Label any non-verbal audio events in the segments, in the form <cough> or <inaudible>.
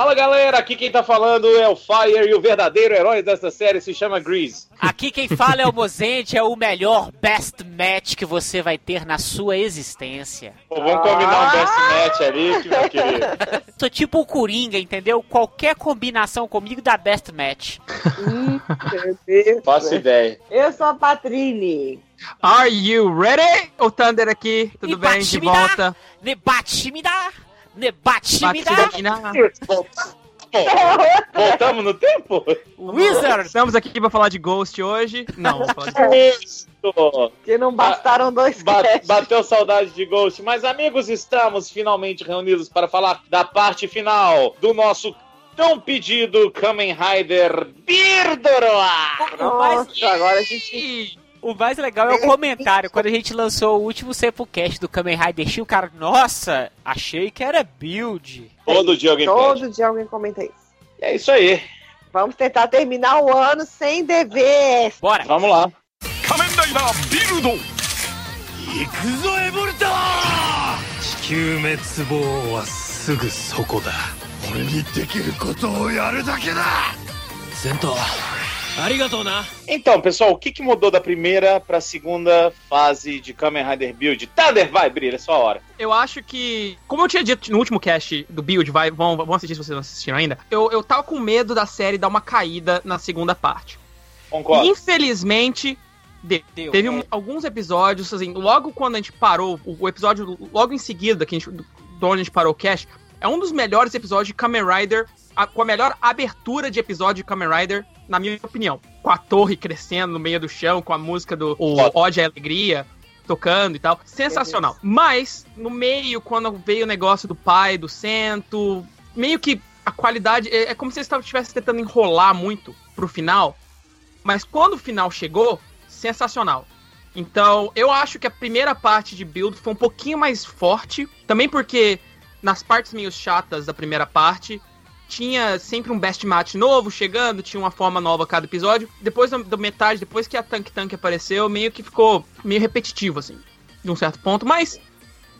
Fala galera, aqui quem tá falando é o Fire e o verdadeiro herói dessa série se chama Grease. Aqui quem fala é o Mozente, é o melhor best match que você vai ter na sua existência. Pô, vamos combinar um best match ali, que meu querido. <laughs> Sou tipo o Coringa, entendeu? Qualquer combinação comigo dá best match. Deus. Faço ideia. Eu sou a Patrine. Are you ready? O Thunder aqui, tudo E bem? bate De me dá. volta. Ne bate me dá, ne bate me Bate dá. daqui na... Pô, <laughs> voltamos no tempo? Wizard. Estamos aqui pra falar de Ghost hoje. Não, vamos falar de Isso! Que não bastaram dois Ba- bateu saudade de Ghost. Mas, amigos, estamos finalmente reunidos para falar da parte final do nosso tão pedido Kamen Rider mais, Nossa, agora a gente... Ih, o mais legal é o comentário. Quando a gente lançou o último Sepulcast do Kamen Rider Shield, o cara, nossa, achei que era build. Todo dia alguém pede. Todo dia alguém comenta isso. É isso aí. Vamos tentar terminar o ano sem dever. Bora. Vamos lá. 仮面ライダービルド行くぞエボルタ地球滅亡はすぐそこだ俺にできることをやるだけだ戦闘ありがとうな Então, pessoal, o que, que mudou da primeira pra segunda fase de Kamen Rider Build? Thunder, vai, brilha, é sua hora. Eu acho que, como eu tinha dito no último cast do Build, vai, vão, vão assistir se vocês não assistiram ainda, eu, eu tava com medo da série dar uma caída na segunda parte. Concordo. Infelizmente, deu. Deu. Teve um- alguns episódios, assim, logo quando a gente parou, o, o episódio logo em seguida, que a gente, de onde a gente parou o cast, é um dos melhores episódios de Kamen Rider, a- com a melhor abertura de episódio de Kamen Rider, na minha opinião. Com a torre crescendo no meio do chão, com a música do o Foda. Ode à Alegria tocando e tal. Sensacional. Mas, no meio, quando veio o negócio do pai, do cento, meio que a qualidade. É, é como se eles estivessem tentando enrolar muito pro final. Mas quando o final chegou, sensacional. Então, eu acho que a primeira parte de build foi um pouquinho mais forte. Também porque nas partes meio chatas da primeira parte, tinha sempre um best match novo chegando, tinha uma forma nova a cada episódio. Depois da, da metade, depois que a Tank Tank apareceu, meio que ficou meio repetitivo, assim, de um certo ponto. Mas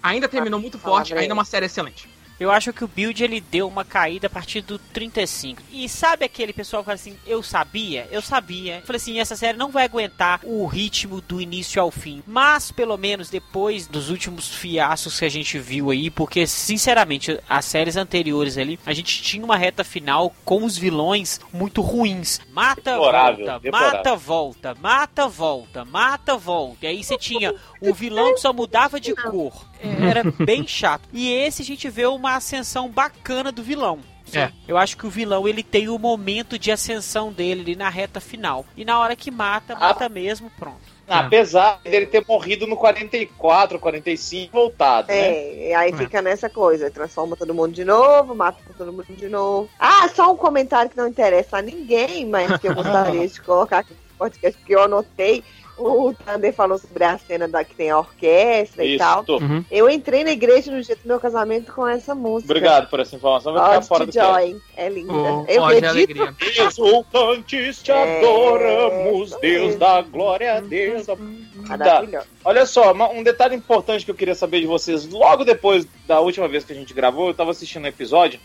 ainda terminou muito forte, ainda é uma série excelente. Eu acho que o build ele deu uma caída a partir do 35. E sabe aquele pessoal que fala assim, eu sabia, eu sabia. Eu falei assim, essa série não vai aguentar o ritmo do início ao fim. Mas pelo menos depois dos últimos fiascos que a gente viu aí, porque sinceramente as séries anteriores ali, a gente tinha uma reta final com os vilões muito ruins. Mata, Deplorável, volta, deplorável. mata, volta, mata, volta, mata, volta. E aí você tinha o vilão que só mudava de cor. Era bem chato. E esse a gente vê uma ascensão bacana do vilão. É. Eu acho que o vilão ele tem o momento de ascensão dele ali na reta final. E na hora que mata, mata mesmo, pronto. Ah, Apesar dele ter morrido no 44, 45 voltado, né? É, e aí fica nessa coisa, transforma todo mundo de novo, mata todo mundo de novo. Ah, só um comentário que não interessa a ninguém, mas que eu gostaria <laughs> de colocar aqui no podcast, porque eu anotei. O Thunder falou sobre a cena da que tem a orquestra e Isso, tal. tô. Uhum. Eu entrei na igreja no dia do meu casamento com essa música. Obrigado por essa informação. Vai ficar fora to do. Joy. É linda. O eu acredito. Alegria. Exultantes te É, adoramos, isso Deus da glória, Deus da... Maravilhosa. Olha só, um detalhe importante que eu queria saber de vocês. Logo depois da última vez que a gente gravou, eu tava assistindo o episódio.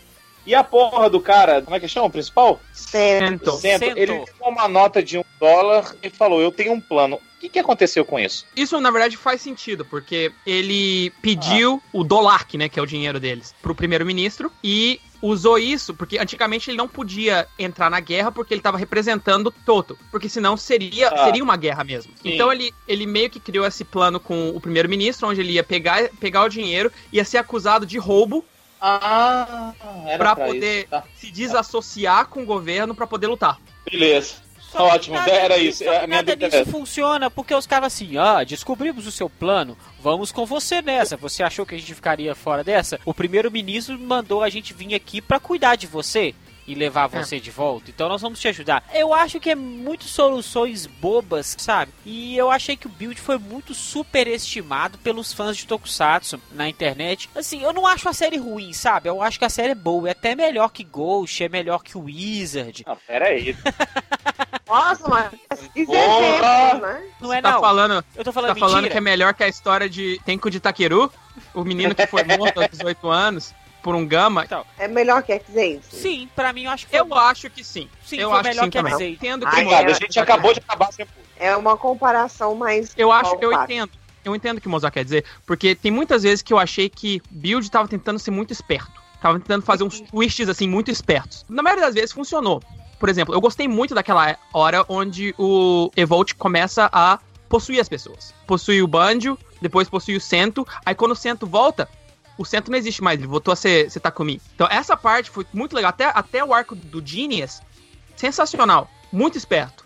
E a porra do cara, como é que chama o principal? Sento. Sento. Sento. Ele deu uma nota de um dólar e falou: Eu tenho um plano. O que, que aconteceu com isso? Isso, na verdade, faz sentido, porque ele pediu o Dolark, né, que é o dinheiro deles, pro primeiro-ministro, e usou isso, porque antigamente ele não podia entrar na guerra porque ele estava representando Toto, porque senão seria, Ah. seria uma guerra mesmo. Sim. Então ele, ele meio que criou esse plano com o primeiro-ministro, onde ele ia pegar, pegar o dinheiro, ia ser acusado de roubo Ah, pra poder tá. se desassociar com o governo pra poder lutar. Beleza. Só que Ótimo, nada era isso. só que A minha nada é disso funciona porque os caras assim, ah, descobrimos o seu plano, vamos com você nessa. Você achou que a gente ficaria fora dessa? O primeiro-ministro mandou a gente vir aqui pra cuidar de você e levar É. você de volta. Então nós vamos te ajudar. Eu acho que é muito soluções bobas, sabe? E eu achei que o build foi muito superestimado pelos fãs de Tokusatsu na internet. Assim, eu não acho a série ruim, sabe? Eu acho que a série é boa, é até melhor que Ghost, é melhor que Wizard. Não, pera aí. <laughs> Nossa, mas que Porra! exemplo, né? Não é tá não. falando, Eu tô falando tá falando que é melhor que a história de Tenko de Takeru, o menino que foi morto aos 18 anos. por um Gama, Então, É melhor que X-Aid? sim, pra mim eu acho que eu bom. acho que sim. Sim, eu foi acho melhor que sim que também. X-Aid. Eu entendo que é. Obrigado, a gente acabou de acabar sem É uma comparação mais. Eu acho, eu palpável. entendo. Eu entendo o que o Mozart quer dizer, porque tem muitas vezes que eu achei que Build tava tentando ser muito esperto. Tava tentando fazer uns twists, assim, muito espertos. Na maioria das vezes funcionou. Por exemplo, eu gostei muito daquela hora onde o Evolt começa a possuir as pessoas. Possui o Banjo, depois possui o Sento, aí quando o Sento volta, o Sento não existe mais, ele voltou a ser, ser Takumi. Então essa parte foi muito legal, até, até o arco do Genius, sensacional, muito esperto.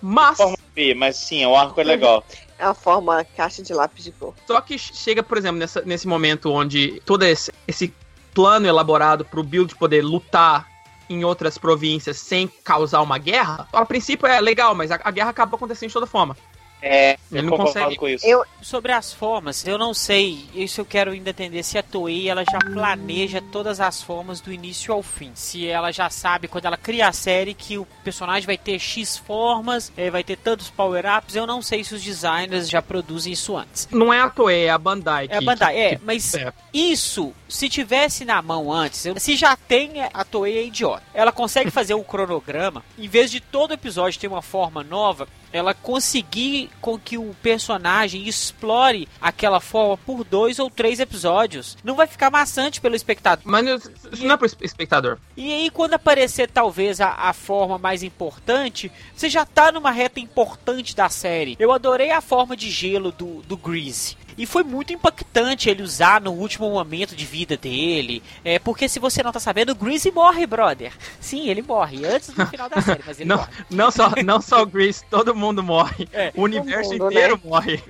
Mas... forma B, mas sim, o arco é legal. É a forma caixa de lápis de cor. Só que chega, por exemplo, nessa, nesse momento onde todo esse, esse plano elaborado pro Build poder lutar em outras províncias sem causar uma guerra, a princípio é legal, mas a, a guerra acaba acontecendo de toda forma. É, Ele eu não concordo consegue. com isso. Eu- Sobre as formas, eu não sei, isso eu quero ainda entender se a Toei ela já planeja todas as formas do início ao fim. Se ela já sabe quando ela cria a série que o personagem vai ter X formas, eh, vai ter tantos power-ups, eu não sei se os designers já produzem isso antes. Não é a Toei, é a Bandai. É a que- Bandai, é, que- mas é. isso, se tivesse na mão antes, se já tem, a Toei é idiota. Ela consegue fazer um cronograma, em vez de todo episódio ter uma forma nova, ela conseguir com que o personagem explore aquela forma por dois ou três episódios. Não vai ficar maçante pelo espectador. Mas isso não é pro espectador. E aí, quando aparecer talvez a, a forma mais importante, você já tá numa reta importante da série. Eu adorei a forma de gelo do, do Grease. E foi muito impactante ele usar no último momento de vida dele. É, porque se você não tá sabendo, o Greasy morre, brother. Sim, ele morre. Antes do final da série, mas ele <laughs> Não, morre. não, só, não só o Grease, todo mundo morre. É, o universo mundo, inteiro né? morre.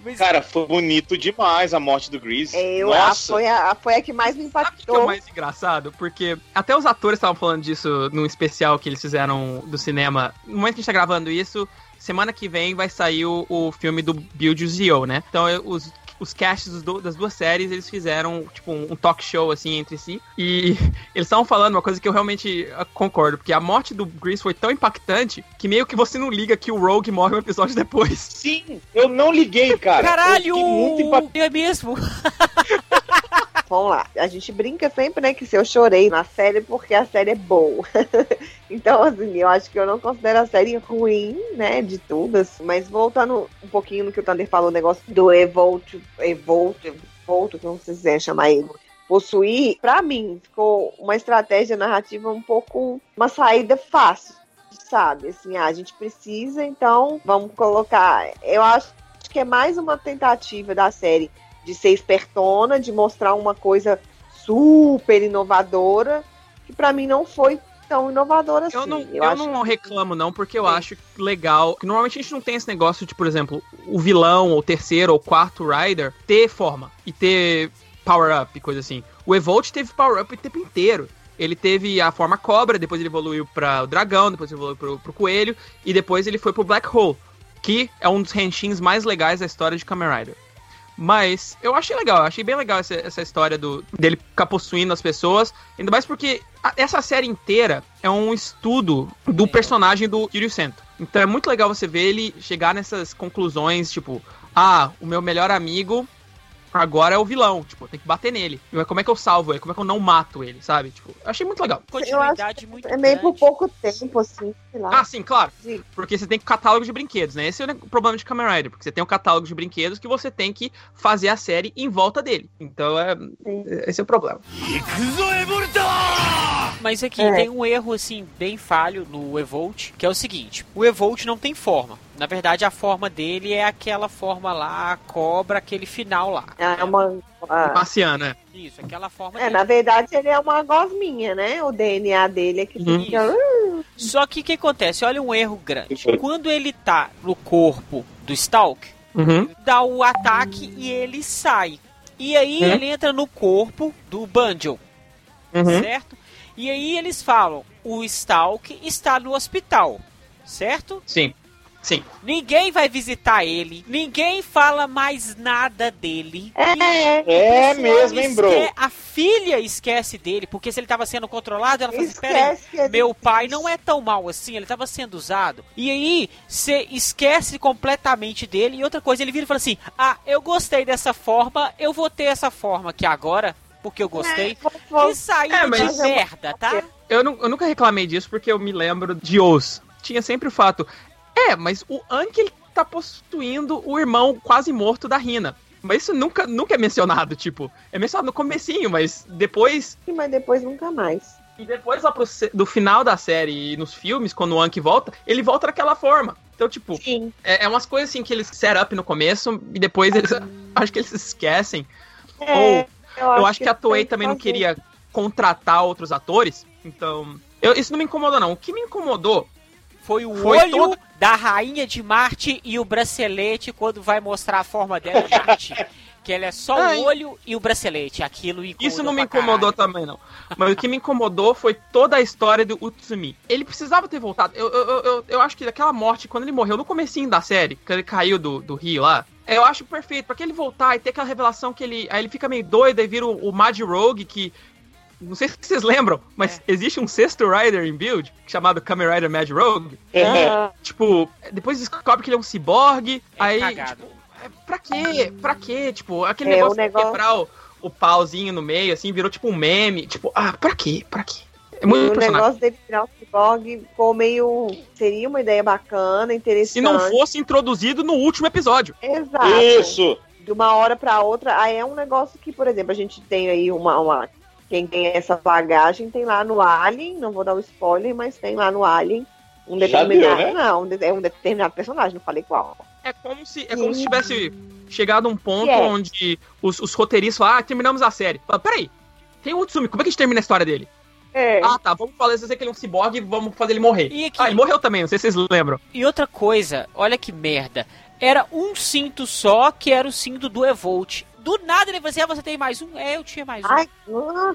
Mas, Cara, foi bonito demais a morte do Grease. eu, a, Nossa, foi, a, foi a que mais me Sabe o é impactou. o mais engraçado? Porque até os atores estavam falando disso num especial que eles fizeram do cinema. No momento que a gente tá gravando isso, semana que vem vai sair o, o filme do Build Zio, né? Então eu- os, os casts das duas séries, eles fizeram tipo um, um talk show assim entre si. E <laughs> eles estavam falando uma coisa que eu realmente ah, concordo, porque a morte do Grease foi tão impactante que meio que você não liga que o Rogue morre um episódio depois. sim, eu não liguei, cara. Caralho! Eu muito impactado. É mesmo? <laughs> Vamos lá. A gente brinca sempre, né, que se eu chorei na série porque a série é boa. <laughs> então, assim, eu acho que eu não considero a série ruim, né, de todas. Mas voltando um pouquinho no que o Thunder falou, o negócio do Evolt, Evolt, Evolt, como vocês quiserem chamar ele. Possuir, pra mim, ficou uma estratégia narrativa um pouco, uma saída fácil, sabe? Assim, ah, a gente precisa, então vamos colocar. Eu acho que é mais uma tentativa da série de ser espertona, de mostrar uma coisa super inovadora, que pra mim não foi tão inovadora assim. Eu não, eu acho não reclamo, não, porque eu Sim. acho legal. Que normalmente a gente não tem esse negócio de, por exemplo, o vilão, ou terceiro, ou quarto Rider ter forma e ter power-up e coisa assim. O Evolt teve power-up o tempo inteiro. Ele teve a forma cobra, depois ele evoluiu para o dragão, depois ele evoluiu pro, pro coelho, e depois ele foi pro Black Hole, que é um dos henshins mais legais da história de Kamen Rider. Mas eu achei legal, eu achei bem legal essa, essa história do, dele ficar possuindo as pessoas. Ainda mais porque a- essa série inteira é um estudo do personagem do Kiryu Sento. Então é muito legal você ver ele chegar nessas conclusões, tipo, ah, o meu melhor amigo agora é o vilão, tipo, tem que bater nele. Como é que eu salvo ele? Como é que eu não mato ele, sabe? Tipo, achei muito legal. Continuidade muito É meio por pouco tempo, assim, sei lá. Ah, sim, claro. Sim. Porque você tem catálogo de brinquedos, né? Esse é o problema de Kamen Rider, porque você tem um catálogo de brinquedos que você tem que fazer a série em volta dele. Então, é, sim. esse é o problema. Mas aqui é. tem um erro, assim, bem falho no Evolt, que é o seguinte, o Evolt não tem forma. Na verdade, a forma dele é aquela forma lá, a cobra, aquele final lá. É uma. uma- Marciano, né? Isso, aquela forma É, dele. na verdade, ele é uma gosminha, né? O DNA dele é que Uhum. fica. Só que o que acontece? Olha um erro grande. Quando ele tá no corpo do Stalk, Uhum. dá o ataque e ele sai. E aí Uhum. ele entra no corpo do Banjo, Uhum. certo? E aí eles falam: o Stalk está no hospital, certo? Sim. Sim. Ninguém vai visitar ele, ninguém fala mais nada dele. É, É mesmo, hein, bro? A filha esquece dele, porque se ele estava sendo controlado, ela fala assim: peraí, que meu pai não é tão mal assim, ele estava sendo usado. E aí, você esquece completamente dele. E outra coisa, ele vira e fala assim: Ah, eu gostei dessa forma, eu vou ter essa forma aqui agora. porque eu gostei. É, Que saída É, mas- de merda, tá? Eu, eu nunca reclamei disso porque eu me lembro de Oz. Tinha sempre o fato. É, mas o Anki ele tá possuindo o irmão quase morto da Rina. Mas isso nunca, nunca é mencionado, tipo, é mencionado no comecinho, mas depois Mas depois nunca mais. E depois lá pro, do final da série e nos filmes, quando o Anki volta, ele volta daquela forma. Então, tipo, Sim. é, é umas coisas assim que eles set up no começo e depois eles. <laughs> acho que eles esquecem. É, Eu acho que a tem Toei que também não queria contratar outros atores. Então. eu- isso não me incomodou, não. O que me incomodou Foi o Foi olho toda- da rainha de Marte e o bracelete quando vai mostrar a forma dela em Marte. <laughs> que ela é só Ai. o olho e o bracelete. Aquilo Isso não me incomodou caralho. também, não. Mas o que me incomodou foi toda a história do Utsumi. Ele precisava ter voltado. Eu, eu, eu, eu- acho que aquela morte, quando ele morreu no comecinho da série, que ele caiu do, do rio lá, eu acho perfeito. Pra que ele voltar e ter aquela revelação que ele. Aí ele fica meio doido e vira o, o Mad Rogue, que. Não sei se vocês lembram, mas existe um sexto Rider em Build, chamado Kamen Rider Mad Rogue. Ah, Tipo, depois descobre que ele é um ciborgue. É aí. cagado. Tipo, é, pra quê? Pra quê? Tipo, aquele É, negócio, o negócio- de quebrar o, o pauzinho no meio, assim, virou tipo um meme. Tipo, ah, pra quê? Pra quê? É muito o personagem. negócio dele virar o cyborg ficou meio. Seria uma ideia bacana, interessante. Se não fosse introduzido no último episódio. Exato. Isso! De uma hora pra outra. Aí é um negócio que, por exemplo, a gente tem aí uma. uma quem tem essa bagagem tem lá no Alien, não vou dar o spoiler, mas tem lá no Alien um determinado. deu, né? Não, um é um determinado personagem, não falei qual. É como se, é como se tivesse chegado a um ponto É. onde os, os roteiristas falaram, ah, terminamos a série. Fala, peraí, tem o Utsumi, como é que a gente termina a história dele? É. Ah, tá, vamos falar que ele é um ciborgue e vamos fazer ele morrer. E aqui- Ah, ele morreu também, não sei se vocês lembram. E outra coisa, olha que merda. Era um cinto só, que era o cinto do Evolt. Do nada ele falou assim, ah, você tem mais um? É, eu tinha mais um. Ai,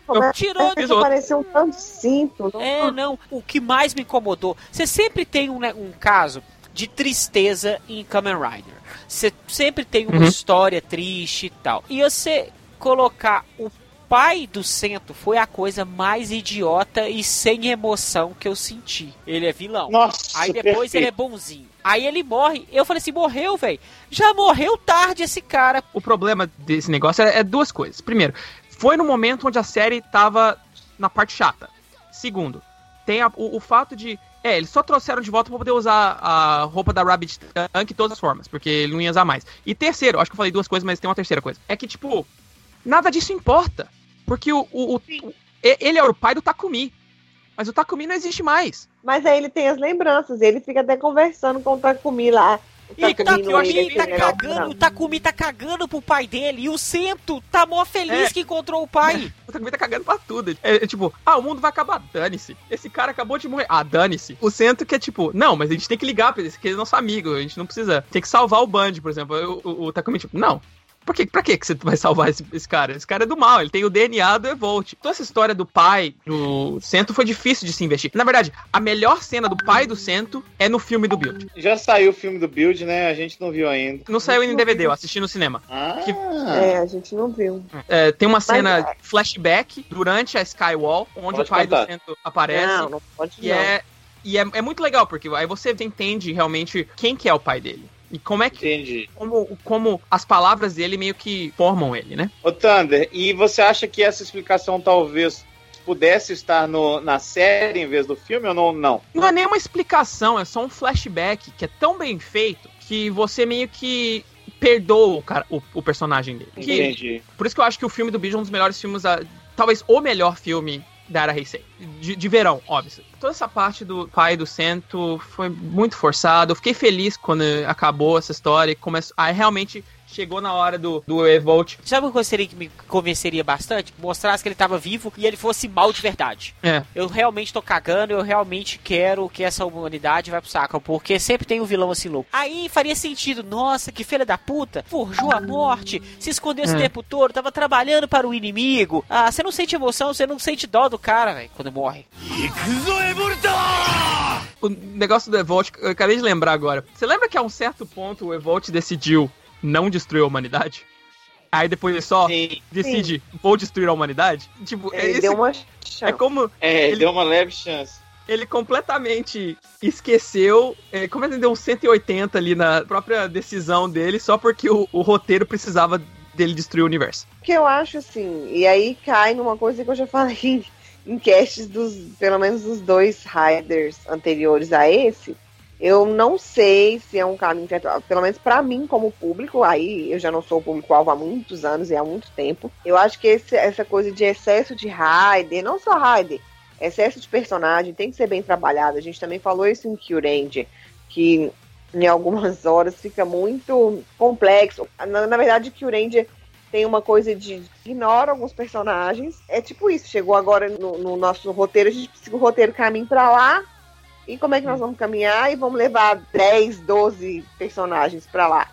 como é Tirou outro. parecia um tanto cinto. É, não. O que mais me incomodou, você sempre tem um, né, um caso de tristeza em Kamen Rider. Você sempre tem uma Uhum. história triste e tal. E você colocar o pai do Cento foi a coisa mais idiota e sem emoção que eu senti. Ele é vilão. Nossa, Aí depois perfeito. ele é bonzinho. Aí ele morre. Eu falei assim, morreu, velho. Já morreu tarde esse cara. O problema desse negócio é, é duas coisas. Primeiro, foi no momento onde a série tava na parte chata. Segundo, tem a- o, o fato de. É, eles só trouxeram de volta pra poder usar a roupa da Rabbit Tank de todas as formas, porque ele não ia usar mais. E terceiro, acho que eu falei duas coisas, mas tem uma terceira coisa. É que, tipo, nada disso importa. Porque o, o- o- o- ele é o pai do Takumi. Mas o Takumi não existe mais. Mas aí ele tem as lembranças, ele fica até conversando com o Takumi lá. O E o Takumi Takumi tá negócio, cagando, o Takumi tá cagando pro pai dele. E o Cento tá mó feliz É. que encontrou o pai. <laughs> O Takumi tá cagando pra tudo. É, é tipo, ah, o mundo vai acabar, dane-se. Esse cara acabou de morrer. Ah, dane-se. O centro que é tipo, não, mas a gente tem que ligar pra ele, que ele é nosso amigo, a gente não precisa. Tem que salvar o Band, por exemplo. O, o, o Takumi, tipo, não. Por que, pra que que você vai salvar esse, esse cara? Esse cara é do mal, ele tem o DNA do Evolt. Toda essa história do pai do Cento foi difícil de se investir. Na verdade, a melhor cena do pai do Cento é no filme do Build. Já saiu o filme do Build, né? A gente não viu ainda. Não saiu em DVD, eu assisti no cinema. Ah, Que- É, a gente não viu. É, tem uma cena Mas- flashback durante a Skywall, onde Pode o pai contar. do Cento aparece. Não, não pode E não. é, e é, é muito legal, porque aí você entende realmente quem que é o pai dele. E como é que. entendi. Como, como as palavras dele meio que formam ele, né? Ô, Thunder, e você acha que essa explicação talvez pudesse estar no, na série em vez do filme ou não? Não. Não é nem uma explicação, é só um flashback que é tão bem feito que você meio que perdoa o, cara, o, o personagem dele. Que- Entendi. por isso que eu acho que o filme do Bicho é um dos melhores filmes, da- talvez o melhor filme da Era Heisei. De, de verão, óbvio. Toda essa parte do pai do Cento foi muito forçado. Eu fiquei feliz quando acabou essa história começou. Aí realmente chegou na hora do, do Evolt. Sabe o que eu gostaria que me convenceria bastante? Mostrasse que ele tava vivo e ele fosse mal de verdade. É. Eu realmente tô cagando, eu realmente quero que essa humanidade vai pro saco, porque sempre tem um vilão assim louco. Aí faria sentido, nossa, que filha da puta, forjou a morte, se escondeu esse é. tempo todo, tava trabalhando para o inimigo. Ah, você não sente emoção, você não sente dó do cara, velho, quando morre. O negócio do Evolt, eu acabei de lembrar agora. Você lembra que a um certo ponto o Evolt decidiu não destruir a humanidade? Aí depois ele só Sim. decide, vou destruir a humanidade? Tipo, Ele esse- deu uma é chance. como É, Ele- deu uma leve chance. ele completamente esqueceu, é, como ele deu um 180 ali na própria decisão dele, só porque o, o roteiro precisava dele destruir o universo. que eu acho assim, e aí cai numa coisa que eu já falei em, <laughs> em casts dos, pelo menos dos dois Riders anteriores a esse. Eu não sei se é um caminho certo, pelo menos pra mim como público, aí eu já não sou público-alvo há muitos anos e há muito tempo. Eu acho que esse- essa coisa de excesso de Rider, não só Rider, excesso de personagem tem que ser bem trabalhado. A gente também falou isso em Kyuranger, que em algumas <laughs> horas fica muito complexo. Na, na verdade, Kyuranger tem uma coisa de ignora alguns personagens. É tipo isso, chegou agora no, no nosso roteiro, a gente precisa o roteiro caminho pra lá. E como é que nós vamos caminhar? E vamos levar 10, 12 personagens pra lá.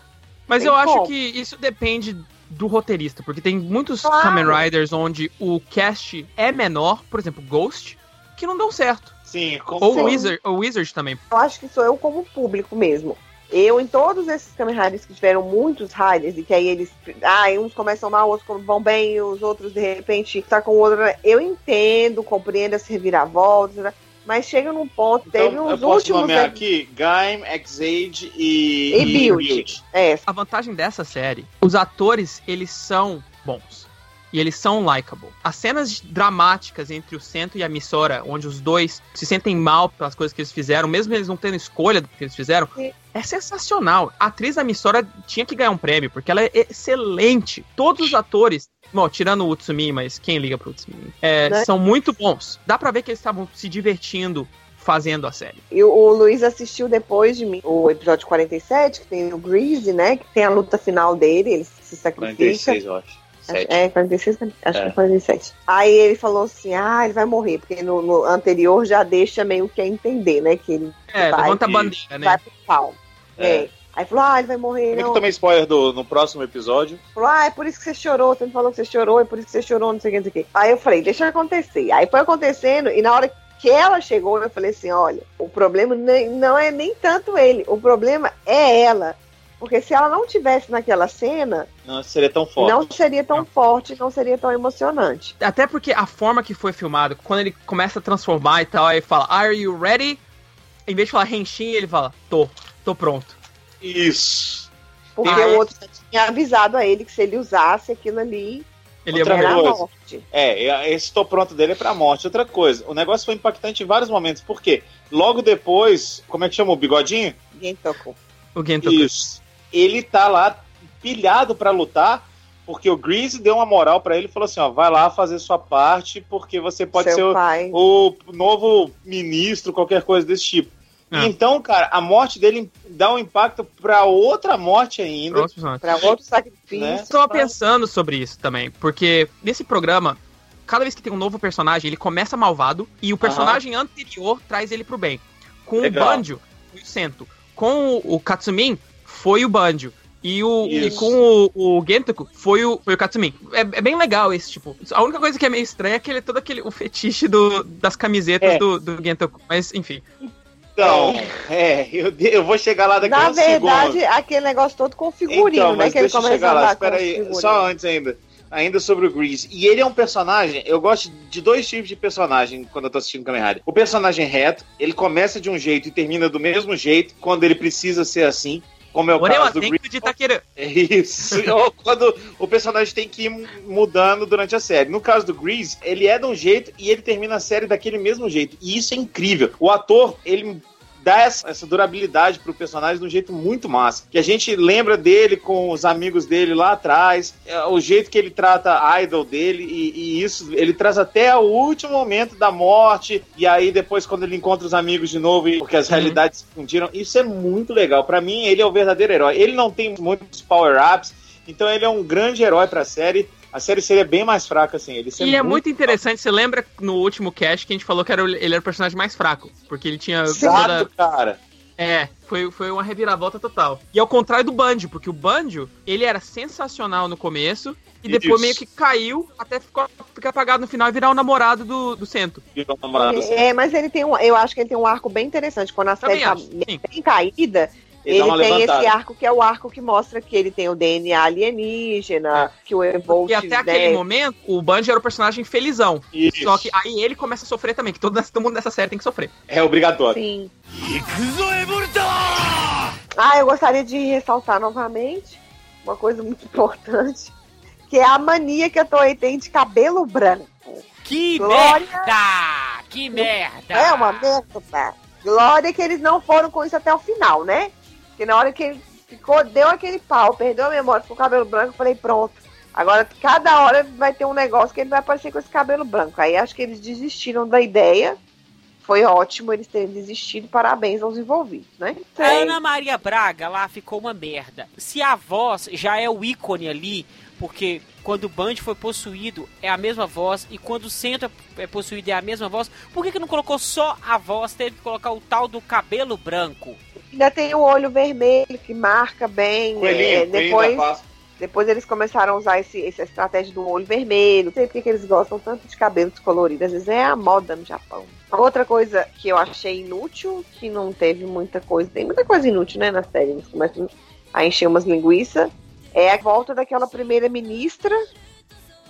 Mas Tem eu acho como. que isso depende do roteirista, porque tem muitos Claro. Kamen Riders onde o cast é menor, por exemplo, Ghost, que não dão certo. Sim, Ou. Wizard, ou Wizard também. Eu acho que sou eu como público mesmo. Eu, em todos esses Kamen Riders que tiveram muitos Riders, e que aí eles. Ah, uns começam mal, outros vão bem, e os outros de repente tá com o outro. Eu entendo, compreendo as reviravoltas, né? Mas chega num ponto, teve Então, eu uns posso últimos. nomear aqui Gaim, X-Age e, E Build. É, A vantagem dessa série, os atores, eles são bons. E eles são likable. As cenas dramáticas entre o Sento e a Missora, onde os dois se sentem mal pelas coisas que eles fizeram, mesmo eles não tendo escolha do que eles fizeram, Sim. é sensacional. A atriz da Missora tinha que ganhar um prêmio, porque ela é excelente. Todos os atores, bom, tirando o Utsumi, mas quem liga pro Utsumi, é, Né? são muito bons. Dá pra ver que eles estavam se divertindo fazendo a série. E o, Luiz assistiu depois de mim o episódio 47, que tem o Greasy, né? Que tem a luta final dele, ele se sacrifica. 46, eu acho. É, 46, acho É. que é 47. Aí ele falou assim: ah, ele vai morrer, porque no, no anterior já deixa meio que a entender, né? Que ele É, Vai. levanta a bandeira, né? vai pro pau. É. É. Aí falou: ah, ele vai morrer. Como é que tomei spoiler do, no próximo episódio? Falou: ah, é por isso que você chorou. Você me falou que você chorou, é por isso que você chorou, não sei o que, não sei o que. Aí eu falei: deixa acontecer. Aí foi acontecendo, e na hora que ela chegou, eu falei assim: olha, o problema nem- não é nem tanto ele, o problema é ela. Porque se ela não tivesse naquela cena, Não seria tão forte. não seria tão Não. forte, não seria tão emocionante. Até porque a forma que foi filmado, quando ele começa a transformar e tal, aí fala, Are you ready? Em vez de falar Henshin, ele fala, tô, tô pronto. Isso. Porque o outro já tinha avisado a ele que se ele usasse aquilo ali, Ele ia morrer. morte. É, esse tô pronto dele é pra morte. Outra coisa, o negócio foi impactante em vários momentos. Por quê? Logo depois, como é que chama o bigodinho? Tocou. O Gento Isso. Ele tá lá pilhado pra lutar, porque o Greasy deu uma moral pra ele e falou assim: ó, vai lá fazer sua parte, porque você pode Seu ser o, o novo ministro, qualquer coisa desse tipo. Ah. Então, cara, a morte dele dá um impacto pra outra morte ainda. Para outro sacrifício. Né? Eu tava pra- pensando sobre isso também, porque nesse programa, cada vez que tem um novo personagem, ele começa malvado e o personagem anterior traz ele pro bem. Com Legal. o Banjo, foi o Sento. Com o, o Katsumin, foi o Banjo. E, o, e com o, o Gentoku, foi o, foi o Katsumin. É, é bem legal esse tipo. A única coisa que é meio estranha é que ele é todo aquele o fetiche do, das camisetas É. do, do Gentoku. Mas, enfim. Então, é, eu, eu vou chegar lá daqui a Na um segundo. verdade, aquele negócio todo com figurino, Então, né? Que ele começa chegar a lá, espera aí, só antes ainda. Ainda sobre o Grease. E ele é um personagem, eu gosto de dois tipos de personagem quando eu tô assistindo Kamen Rider. O personagem reto, ele começa de um jeito e termina do mesmo jeito quando ele precisa ser assim, como é o Porém, caso do Grease. de Itaquera. É Isso. <laughs> Ou quando o personagem tem que ir mudando durante a série. No caso do Grease, ele é de um jeito e ele termina a série daquele mesmo jeito. E isso é incrível. O ator, ele dá essa, essa durabilidade pro personagem de um jeito muito massa. Que a gente lembra dele com os amigos dele lá atrás, é, o jeito que ele trata a idol dele, e, e isso ele traz até o último momento da morte, e aí depois quando ele encontra os amigos de novo, e- porque as Uhum. realidades se fundiram, isso é muito legal. Pra mim, ele é o verdadeiro herói. Ele não tem muitos power-ups, então ele é um grande herói pra série. A série seria bem mais fraca, assim. Ele E seria é muito interessante, você lembra no último cast que a gente falou que era, ele era o personagem mais fraco, porque ele tinha Exato, cara. É, foi, foi uma reviravolta total. E ao contrário do Banjo, porque o Banjo, ele era sensacional no começo, e depois Isso. meio que caiu, até ficou, ficar apagado no final e virar o namorado do, do Sento. Virou namorado, assim. É, mas ele tem um. Eu acho que ele tem um arco bem interessante. Quando a série Também tá acho, bem caída, ele, ele tem esse arco que é o arco que mostra que ele tem o DNA alienígena, é. que o Evolt... E até né? aquele momento, o Bungie era o personagem felizão. Isso. Só que aí ele começa a sofrer também, que todo, todo mundo nessa série tem que sofrer. É obrigatório. Sim. Ah, eu gostaria de ressaltar novamente uma coisa muito <laughs> importante, que é a mania que a Toei tem de cabelo branco. Que Glória... merda! Que merda! É uma merda, Glória que eles não foram com isso até o final, né? Que na hora que ele ficou, deu aquele pau, perdeu a memória, ficou com o cabelo branco, eu falei, pronto. Agora, cada hora vai ter um negócio que ele vai aparecer com esse cabelo branco. Aí acho que eles desistiram da ideia. Foi ótimo eles terem desistido. Parabéns aos envolvidos, né? A Ana Maria Braga lá ficou uma merda. Se a voz já é o ícone ali, porque quando o Band foi possuído é a mesma voz e quando o Centro é possuído é a mesma voz, por que, que não colocou só a voz? Teve que colocar o tal do cabelo branco. Ainda tem o olho vermelho que marca bem. Coelhinho, é, depois, depois eles começaram a usar esse, essa estratégia do olho vermelho. Não sei porque que eles gostam tanto de cabelo descolorido. Às vezes é a moda no Japão. Outra coisa que eu achei inútil, que não teve muita coisa. Tem muita coisa inútil, né, na série. Eles começam a encher umas linguiças. É a volta daquela primeira ministra,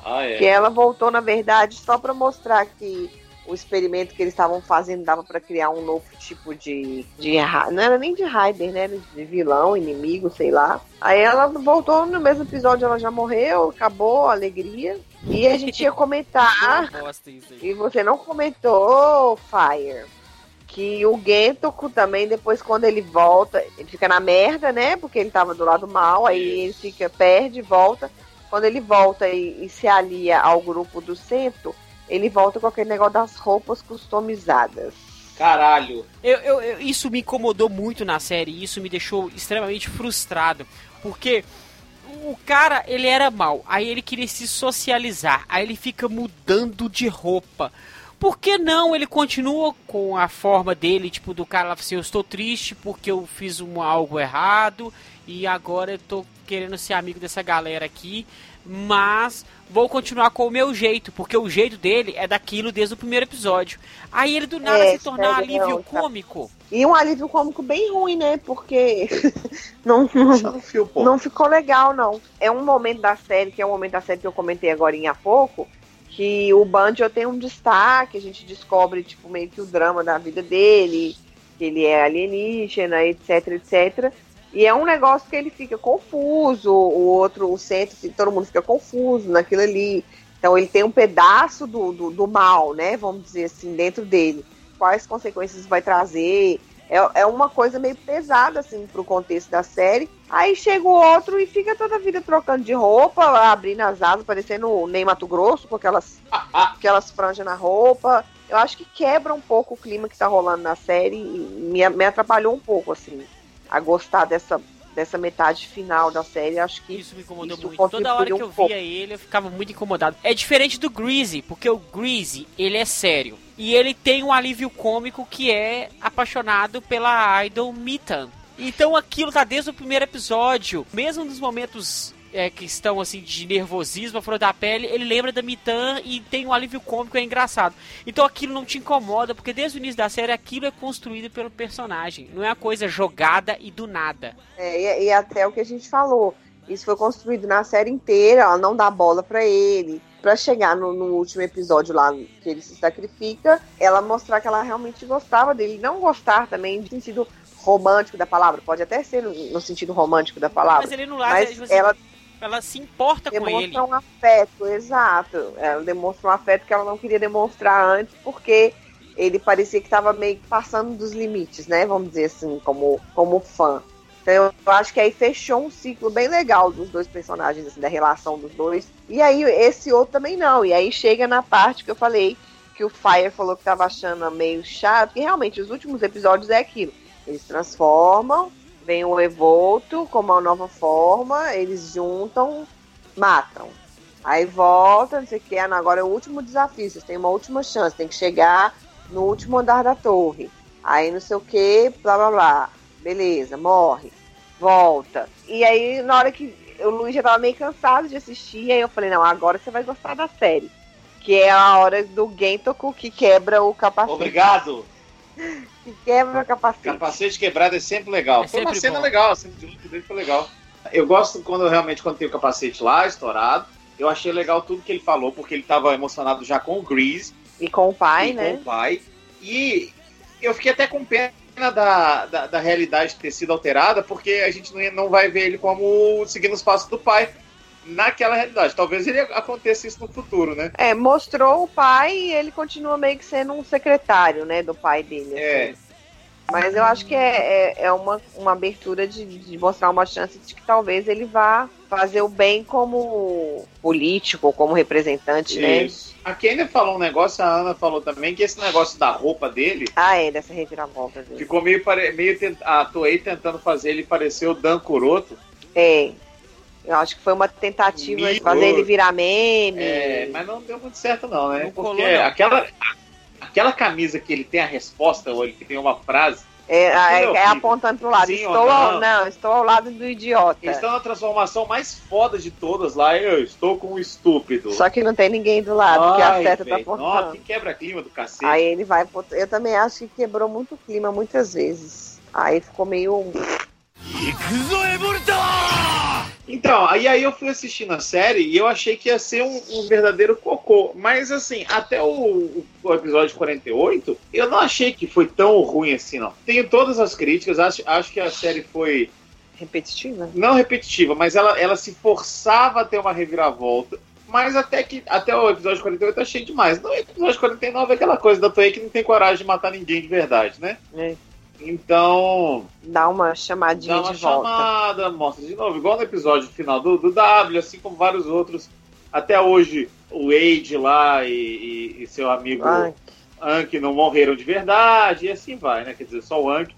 Ah, é. que ela voltou, na verdade, só para mostrar que o experimento que eles estavam fazendo dava para criar um novo tipo de, de. Não era nem de Raider, né? Era De vilão, inimigo, sei lá. Aí ela voltou no mesmo episódio, ela já morreu, acabou a alegria. E a gente ia comentar. <laughs> E você não comentou, Fire, que o Gentoku também, depois quando ele volta, ele fica na merda, né? Porque ele tava do lado mal, aí ele fica, perde, volta. Quando ele volta e, e se alia ao grupo do centro, ele volta com aquele negócio das roupas customizadas. Caralho. Eu, eu- eu- isso me incomodou muito na série, e isso me deixou extremamente frustrado, porque o cara, ele era mal, aí ele queria se socializar, aí ele fica mudando de roupa. Por que não ele continua com a forma dele, tipo, do cara lá assim, eu estou triste porque eu fiz um, algo errado e agora eu tô querendo ser amigo dessa galera aqui, mas vou continuar com o meu jeito, porque o jeito dele é daquilo desde o primeiro episódio. Aí ele do nada É, se tornar sério, alívio não, tá. cômico. E um alívio cômico bem ruim, né? Porque <laughs> não, não, fio. Não ficou legal, não. É um momento da série, que é um momento da série que eu comentei agora há pouco, que o Banjo tem um destaque, a gente descobre, tipo, meio que o drama da vida dele, que ele é alienígena, etc, etc. E é um negócio que ele fica confuso, o outro, o centro, todo mundo fica confuso naquilo ali. Então ele tem um pedaço do, do, do mal, né? Vamos dizer assim, dentro dele. Quais consequências vai trazer? É, é uma coisa meio pesada, assim, pro contexto da série. Aí chega o outro e fica toda a vida trocando de roupa, abrindo as asas, parecendo o Ney Mato Grosso, com aquelas, aquelas franjas na roupa. Eu acho que quebra um pouco o clima que tá rolando na série e me, me atrapalhou um pouco, assim, a gostar dessa, dessa metade final da série. Acho que Isso me incomodou Isso muito. Toda hora que um eu pouco. via ele, eu ficava muito incomodado. É diferente do Greasy, porque o Greasy, ele é sério. E ele tem um alívio cômico que é apaixonado pela idol Mitan. Então aquilo tá desde o primeiro episódio. Mesmo nos momentos é, que estão assim de nervosismo, a flor da pele, ele lembra da Mitan e tem um alívio cômico, é engraçado. Então aquilo não te incomoda, porque desde o início da série aquilo é construído pelo personagem. Não é uma coisa jogada e do nada. É, e, e até o que a gente falou. Isso foi construído na série inteira, ela não dá bola pra ele. Pra chegar no, no último episódio lá, que ele se sacrifica, ela mostrar que ela realmente gostava dele. Não gostar também no sentido romântico da palavra, pode até ser no, no sentido romântico da palavra. Mas ele não Mas tipo assim, ela ela se importa com ele. demonstra um afeto, exato. Ela demonstra um afeto que ela não queria demonstrar antes, porque ele parecia que estava meio que passando dos limites, né? Vamos dizer assim, como, como fã. Então eu acho que aí fechou um ciclo bem legal dos dois personagens, assim, da relação dos dois. E aí esse outro também não. E aí chega na parte que eu falei que o Fire falou que tava achando meio chato, que realmente os últimos episódios é aquilo. Eles transformam, vem o Evolto com uma nova forma, eles juntam, matam. Aí volta, não sei o que, agora é o último desafio, vocês têm uma última chance, tem que chegar no último andar da torre. Aí não sei o que, blá blá blá. Beleza, morre, volta. E aí, na hora que o Luiz já tava meio cansado de assistir, aí eu falei, não, agora você vai gostar da série. Que é a hora do Gentoku que quebra o capacete. Obrigado. <laughs> Que quebra o capacete. Capacete quebrado é sempre legal. É foi uma sempre cena bom. legal, a cena de luta dele foi legal. Eu gosto quando realmente quando tem o capacete lá, estourado. Eu achei legal tudo que ele falou, porque ele tava emocionado já com o Grease E com o pai, e né? com o pai. E eu fiquei até com pena da, da, da realidade ter sido alterada, porque a gente não, não vai ver ele como seguindo os passos do pai. Naquela realidade. Talvez ele aconteça isso no futuro, né? É, mostrou o pai e ele continua meio que sendo um secretário, né, do pai dele. É. assim. Mas eu acho que é, é, é uma, uma abertura de, de mostrar uma chance de que talvez ele vá fazer o bem como político, como representante, né? Isso. A Kenner falou um negócio, a Ana falou também, que esse negócio da roupa dele Ah, é, dessa reviravolta dele. ficou meio, meio a Toei tentando fazer ele parecer o Dan Kuroto. É. Eu acho que foi uma tentativa de fazer ele virar meme. É, mas não deu muito certo não, né? Não Porque colou, não. aquela aquela camisa que ele tem a resposta, ou ele tem uma frase, É, é, é apontando pro lado. Sim ou estou ao, não? não, estou ao lado do idiota. eles estão na transformação mais foda de todas lá, eu estou com um estúpido. Só que não tem ninguém do lado, porque a Ai, seta tá velho, Nossa, apontando. que quebra-clima do cacete. Aí ele vai. Eu também acho que quebrou muito o clima muitas vezes. Aí ficou meio. Então, aí aí eu fui assistindo a série e eu achei que ia ser um, um verdadeiro cocô. Mas assim, até o, o, episódio 48, eu não achei que foi tão ruim assim, não. Tenho todas as críticas, acho, acho que a série foi. Repetitiva? Não repetitiva, mas ela, ela se forçava a ter uma reviravolta. Mas até que até o episódio 48 eu achei demais. No episódio 49 é aquela coisa da Toei que não tem coragem de matar ninguém de verdade, né? É. Então, Dá uma chamadinha dá uma de volta. chamada, mostra de novo, igual no episódio final do, do W, assim como vários outros. Até hoje, o Wade lá e, e- e seu amigo Anki não morreram de verdade, e assim vai, né? Quer dizer, só o Anki.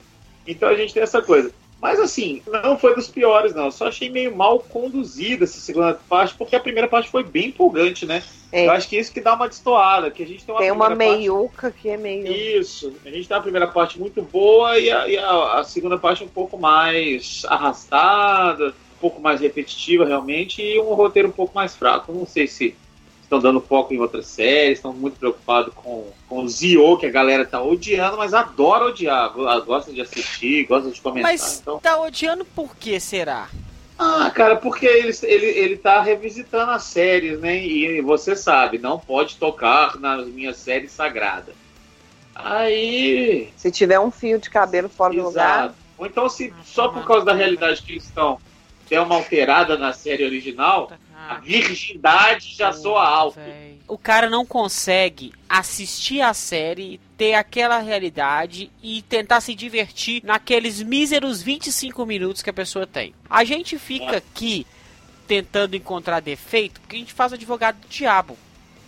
Então a gente tem essa coisa. Mas assim, não foi dos piores, não. Eu só achei meio mal conduzida essa segunda parte, porque a primeira parte foi bem empolgante, né? É. Eu acho que isso que dá uma destoada, que a gente tem uma tem uma primeira parte- meiuca que é meio. isso. A gente tem a primeira parte muito boa e a, e a- a segunda parte um pouco mais arrastada, um pouco mais repetitiva realmente, e um roteiro um pouco mais fraco. Não sei se estão dando foco em outras séries, estão muito preocupados com, com o Zio, que a galera tá odiando, mas adora odiar, go- gosta de assistir, gosta de comentar. Mas Então... tá odiando por que será? Ah, cara, porque ele, ele, ele tá revisitando as séries, né? E você sabe, não pode tocar nas minhas séries sagradas. Aí Se tiver um fio de cabelo fora do lugar. Exato. Ou então, se só por causa da realidade que eles estão der uma alterada na série original, a virgindade já soa alto. O cara não consegue assistir a série, ter aquela realidade e tentar se divertir naqueles míseros 25 minutos que a pessoa tem. A gente fica aqui tentando encontrar defeito porque a gente faz advogado do diabo.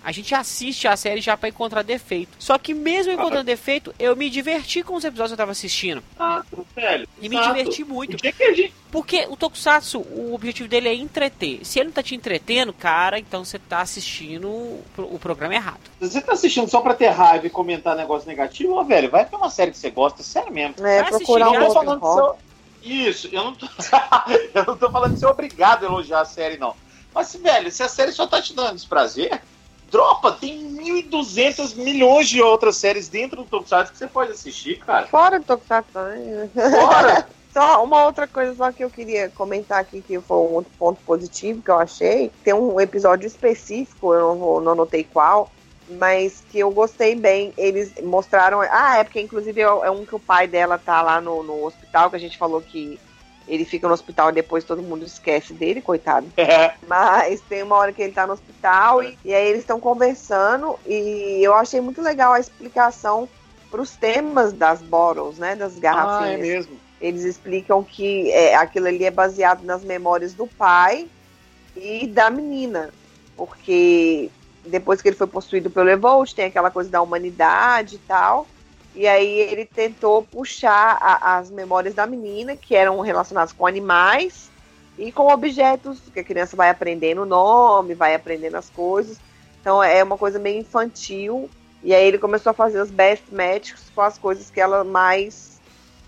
A gente assiste a série já pra encontrar defeito. Só que mesmo encontrando defeito, eu me diverti com os episódios que eu tava assistindo. Exato, velho. E me exato. diverti muito. O dia que a gente- Porque o Tokusatsu, o objetivo dele é entreter. Se ele não tá te entretendo, cara, então você tá assistindo o pro- o programa errado. Se você tá assistindo só pra ter raiva e comentar negócio negativo, ó, velho, vai ter uma série que você gosta, sério mesmo. É, Vai procurar um falando que seu- Isso, eu não tô. <laughs> eu não tô falando que você é obrigado a elogiar a série, não. Mas, velho, se a série só tá te dando desprazer, dropa, tem 1.200 milhões de outras séries dentro do Tokusatsu que você pode assistir, cara. Fora do Tokusatsu também. né? Fora! <laughs> Só uma outra coisa só que eu queria comentar aqui, que foi um outro ponto positivo que eu achei. Tem um episódio específico, eu não, vou, não anotei qual, mas que eu gostei bem. Eles mostraram. Ah, é porque inclusive é é um que o pai dela tá lá no, no hospital, que a gente falou que ele fica no hospital e depois todo mundo esquece dele, coitado. É, <laughs> Mas tem uma hora que ele tá no hospital e, e aí eles estão conversando e eu achei muito legal a explicação pros temas das bottles, né? Das ah, é garrafinhas. mesmo. Eles explicam que é, aquilo ali é baseado nas memórias do pai e da menina. Porque depois que ele foi possuído pelo Evolt, tem aquela coisa da humanidade e tal. E aí ele tentou puxar a- as memórias da menina, que eram relacionadas com animais e com objetos, que a criança vai aprendendo o nome, vai aprendendo as coisas. Então é uma coisa meio infantil. E aí ele começou a fazer os best matches com as coisas que ela mais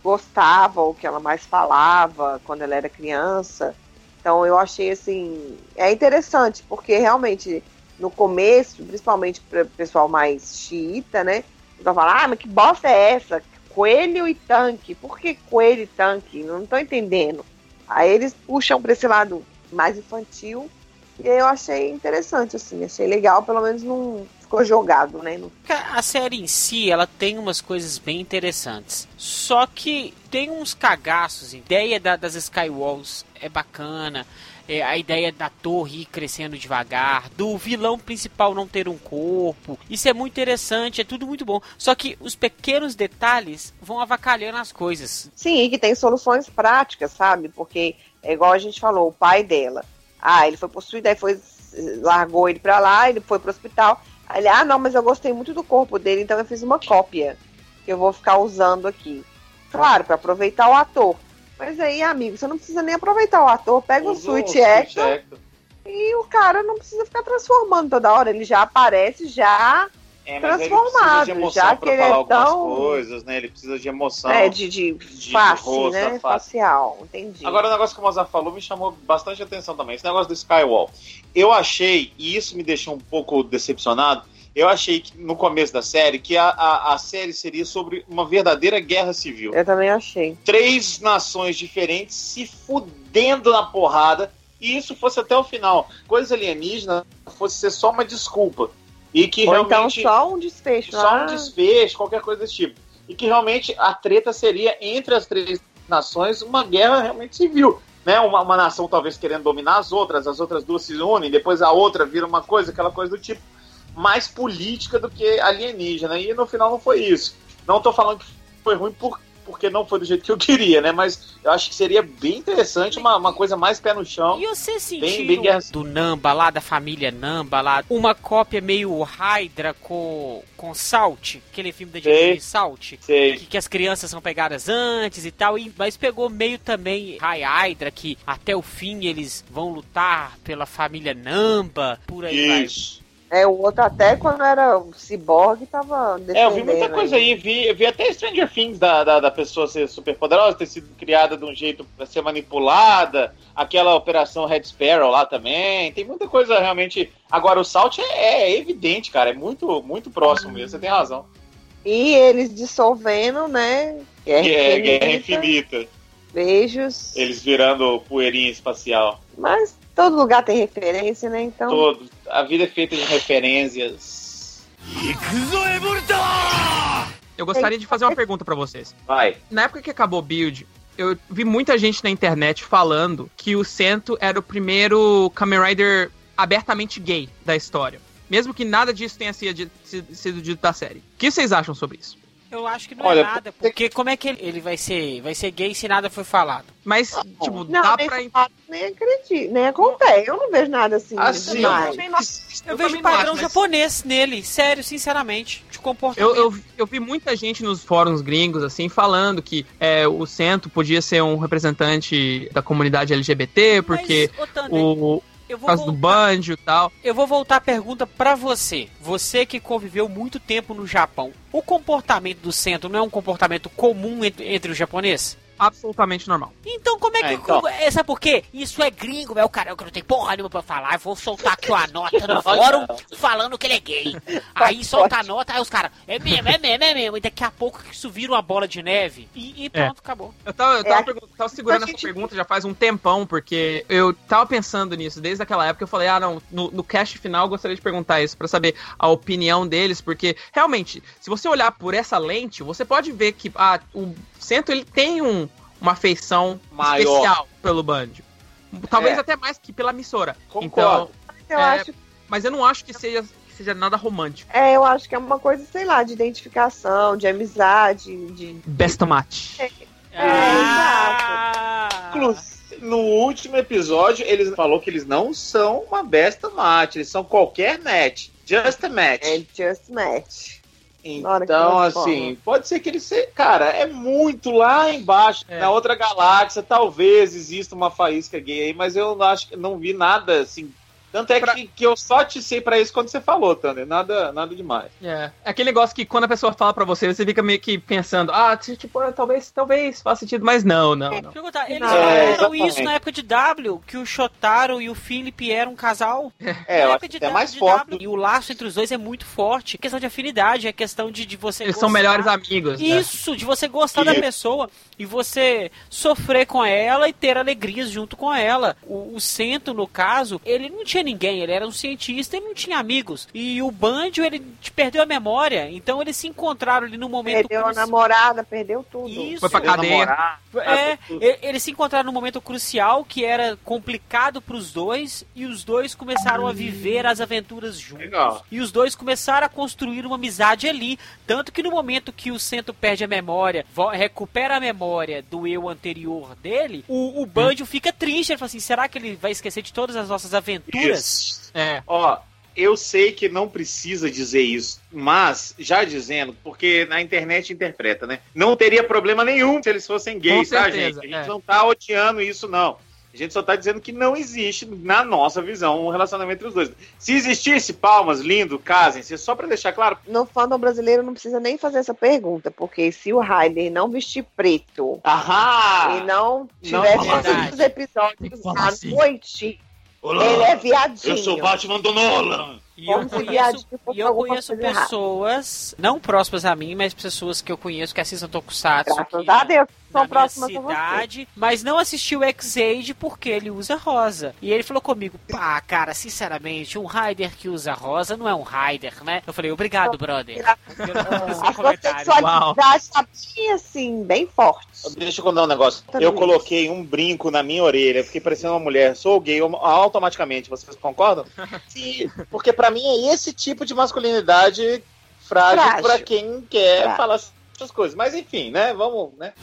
gostava, ou que ela mais falava quando ela era criança. Então eu achei assim, é interessante, porque realmente no começo, principalmente para o pessoal mais xiita, né? Então fala, ah, mas que bosta é essa? Coelho e tanque. Por que coelho e tanque? Não tô entendendo. Aí eles puxam para esse lado mais infantil E aí eu achei interessante, assim, achei legal, pelo menos não ficou jogado, né? A série em si, ela tem umas coisas bem interessantes. Só que tem uns cagaços. A ideia da- das Skywalls é bacana. É, a ideia da torre crescendo devagar. Do vilão principal não ter um corpo. Isso é muito interessante, é tudo muito bom. Só que os pequenos detalhes vão avacalhando as coisas. Sim, e que tem soluções práticas, sabe? Porque é igual a gente falou, o pai dela. Ah, ele foi possuído, aí foi, largou ele pra lá, ele foi pro hospital. Aí ele, ah, não, mas eu gostei muito do corpo dele, então eu fiz uma cópia que eu vou ficar usando aqui. Claro, pra aproveitar o ator. Mas aí, amigo, você não precisa nem aproveitar o ator, pega o Usa Switch Switch Actor Actor. e o cara não precisa ficar transformando toda hora, ele já aparece já É, ele transformado, emoção já que ele é tão- coisas, né? Ele precisa de emoção. é, de, de, de face, rosto, né? face. Facial, entendi. Agora, o negócio que o Mozart falou me chamou bastante atenção também. Esse negócio do Skywall. Eu achei, e isso me deixou um pouco decepcionado, eu achei que no começo da série que a, a, a série seria sobre uma verdadeira guerra civil. Eu também achei. Três nações diferentes se fudendo na porrada, e isso fosse até o final. Coisa alienígena fosse ser só uma desculpa. E que Ou então realmente. só um desfecho. só ah, um desfecho, qualquer coisa desse tipo. E que realmente a treta seria entre as três nações uma guerra realmente civil. Né? Uma, uma nação talvez querendo dominar as outras, as outras duas se unem, depois a outra vira uma coisa, aquela coisa do tipo mais política do que alienígena. E no final não foi isso. Não tô falando que foi ruim por, porque não foi do jeito que eu queria, né? Mas eu acho que seria bem interessante uma, uma coisa mais pé no chão. E você sentiu bem guerra- do Namba lá, da família Namba lá, uma cópia meio Hydra com, com Salt, aquele filme da Sei. Jennifer Salt? Sei. que, que as crianças são pegadas antes e tal, e, mas pegou meio também High Hydra, que até o fim eles vão lutar pela família Namba, por aí vai. É, o outro até quando era o Cyborg tava. É, eu vi muita coisa aí, vi, vi até Stranger Things da, da, da pessoa ser super poderosa, ter sido criada de um jeito pra ser manipulada, aquela operação Red Sparrow lá também, tem muita coisa realmente. Agora, o Salt é, é evidente, cara, é muito, muito próximo mesmo, você tem razão. E eles dissolvendo, né? Guerra é Guerra Infinita, Infinita, Beijos. eles virando poeirinha espacial. Mas todo lugar tem referência, né? Então. Todo, a vida é feita de referências. Eu gostaria de fazer uma pergunta para vocês. Vai. Na época que acabou o build, eu vi muita gente na internet falando que o Sento era o primeiro Kamen Rider abertamente gay da história. Mesmo que nada disso tenha sido dito da série. O que vocês acham sobre isso? Eu acho que não Olha, é nada, porque como é que ele, ele vai ser vai ser gay se nada foi falado? Mas, tipo, Não, dá nem, pra. fato, nem acredito, nem acontece. Eu não vejo nada assim. Assim, demais. Eu, vejo padrão japonês nele, sério, sinceramente, de comportamento. Eu, eu, eu vi muita gente nos fóruns gringos, assim, falando que é, o Cento podia ser um representante da comunidade LGBT, porque Mas, Thunder, o, eu por vou causa do voltar- banjo e tal. Eu vou voltar a pergunta pra você. Você que conviveu muito tempo no Japão. O comportamento do centro não é um comportamento comum entre, entre os japoneses? Absolutamente normal. Então como é que... É, então. é, Sabe por quê? Isso é gringo, velho. O cara que não tem porra nenhuma pra falar. Eu vou soltar aqui uma nota no <laughs> fórum falando que ele é gay. Aí solta a nota, aí os caras... É mesmo, é mesmo, é mesmo. E daqui a pouco isso vira uma bola de neve. E, e pronto, acabou. Eu tava, eu tava, É, pergun- tava segurando a essa gente- pergunta já faz um tempão, porque eu tava pensando nisso desde aquela época. Eu falei, ah, não, no, no cast final eu gostaria de perguntar isso pra saber a opinião deles, porque realmente, se você olhar por essa lente, você pode ver que ah, o Cento ele tem um, uma afeição Maior. especial pelo Banjo. Talvez É. até mais que pela emissora. Concordo. Eu É, acho Mas eu não acho que seja, que seja nada romântico. É, eu acho que é uma coisa, sei lá, de identificação, de amizade, de. Best match. Ah! Inclusive, no último episódio, eles falou que eles não são uma besta match, eles são qualquer match. Just a match. É just match. Então, assim, pode ser que ele seja. Cara, é muito lá embaixo, É. na outra galáxia, talvez exista uma faísca gay aí, mas eu não acho que não vi nada assim. Tanto é Pra- que, que eu só te sei pra isso quando você falou, Thunder. Nada, nada demais. É. É aquele negócio que quando a pessoa fala pra você, você fica meio que pensando, ah, tipo, ah, talvez, talvez faça sentido, mas não, não, não. Contar, eles É, falaram exatamente. isso na época de W, que o Shotaro e o Philip eram um casal. <laughs> É, na eu época de é W- mais de forte. W, E o laço entre os dois é muito forte. É questão de afinidade, é questão de, de você Eles são gostar. melhores amigos, né? Isso, de você gostar da Que- pessoa. E você sofrer com ela e ter alegrias junto com ela. O, o Sento, no caso, ele não tinha ninguém, ele era um cientista e não tinha amigos. E o Banjo, ele perdeu a memória, então eles se encontraram ali no momento. Perdeu a namorada, perdeu tudo. Isso. Foi pra cadeia. É, e- eles se encontraram num momento crucial que era complicado pros dois e os dois começaram a viver as aventuras juntos. Legal. E os dois começaram a construir uma amizade ali. Tanto que no momento que o Sento perde a memória, recupera a memória do eu anterior dele, o, o Banjo fica triste. Ele fala assim: será que ele vai esquecer de todas as nossas aventuras? Isso. É. Ó, eu sei que não precisa dizer isso, mas já dizendo, porque na internet interpreta, né? Não teria problema nenhum se eles fossem gays, Com tá, certeza, gente? A gente é. não tá odiando isso, não. A gente só tá dizendo que não existe, na nossa visão, um relacionamento entre os dois. Se existisse, palmas, lindo, casem-se, só pra deixar claro. No fandom brasileiro não precisa nem fazer essa pergunta, porque se o Ryder não vestir preto Ahá! e não Não, todos os episódios falar à assim. noite, Olá, ele é viadinho. eu sou o Batman do Nolan! E eu Como se conheço, e eu conheço pessoas, não próximas a mim, mas pessoas que eu conheço que assistem Tokusatsu. Graças que- a Deus, minha próximas cidade, mas não assistiu X-Aid porque ele usa rosa. E ele falou comigo, pá, cara, sinceramente, um Rider que usa rosa não é um Rider, né? Eu falei, obrigado, brother. Pelo, pelo seu A sua comentário. tá assim, bem forte. Deixa eu contar um negócio. Eu coloquei um brinco na minha orelha, fiquei parecendo uma mulher. Sou gay automaticamente, vocês concordam? Sim, <laughs> porque pra mim é esse tipo de masculinidade frágil, Frágil. pra quem quer Frágil. falar essas coisas. Mas enfim, né? Vamos, né?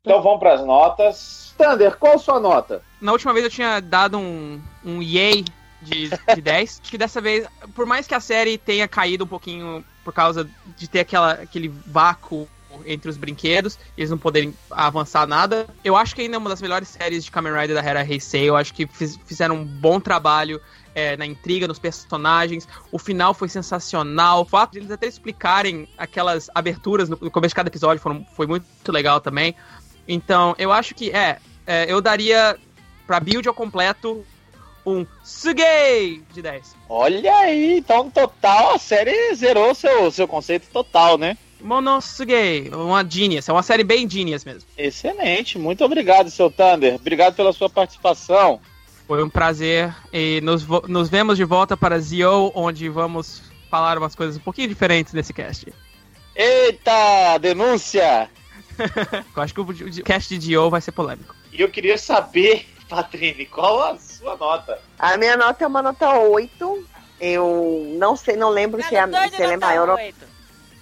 Então vamos para as notas. Thunder, qual sua nota? Na última vez eu tinha dado um, um yay de, de <laughs> 10. Acho que dessa vez, por mais que a série tenha caído um pouquinho por causa de ter aquela, aquele vácuo entre os brinquedos, eles não poderem avançar nada, eu acho que ainda é uma das melhores séries de Kamen Rider da era Heisei. Eu acho que fiz- fizeram um bom trabalho é, na intriga, nos personagens. O final foi sensacional. O fato de eles até explicarem aquelas aberturas no, no começo de cada episódio foram, foi muito legal também. Então, eu acho que é, é, eu daria pra build ao completo um Sugei de 10. Olha aí, então no total a série zerou seu, seu conceito total, né? Monosugei, uma genius, é uma série bem genius mesmo. Excelente, muito obrigado, seu Thunder. Obrigado pela sua participação. Foi um prazer e nos, nos vemos de volta para Zio, onde vamos falar umas coisas um pouquinho diferentes nesse cast. Eita, denúncia! <laughs> Eu acho que o, cast de Zio vai ser polêmico. E eu queria saber, <laughs> Patrine, qual a sua nota? A minha nota é uma nota 8. Eu não sei, não lembro se, é, se ela é maior ou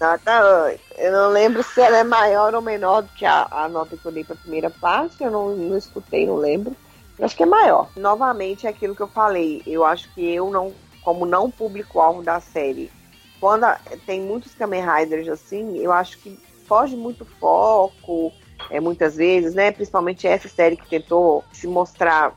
nota 8. Eu não lembro se ela é maior ou menor do que a, a nota que eu dei pra primeira parte. Eu não, não escutei, não lembro. Eu acho que é maior. Novamente, é aquilo que eu falei. Eu acho que eu não, como não público-alvo da série, quando a- tem muitos Kamen Riders assim, eu acho que foge muito foco, é, muitas vezes, né? Principalmente essa série que tentou se mostrar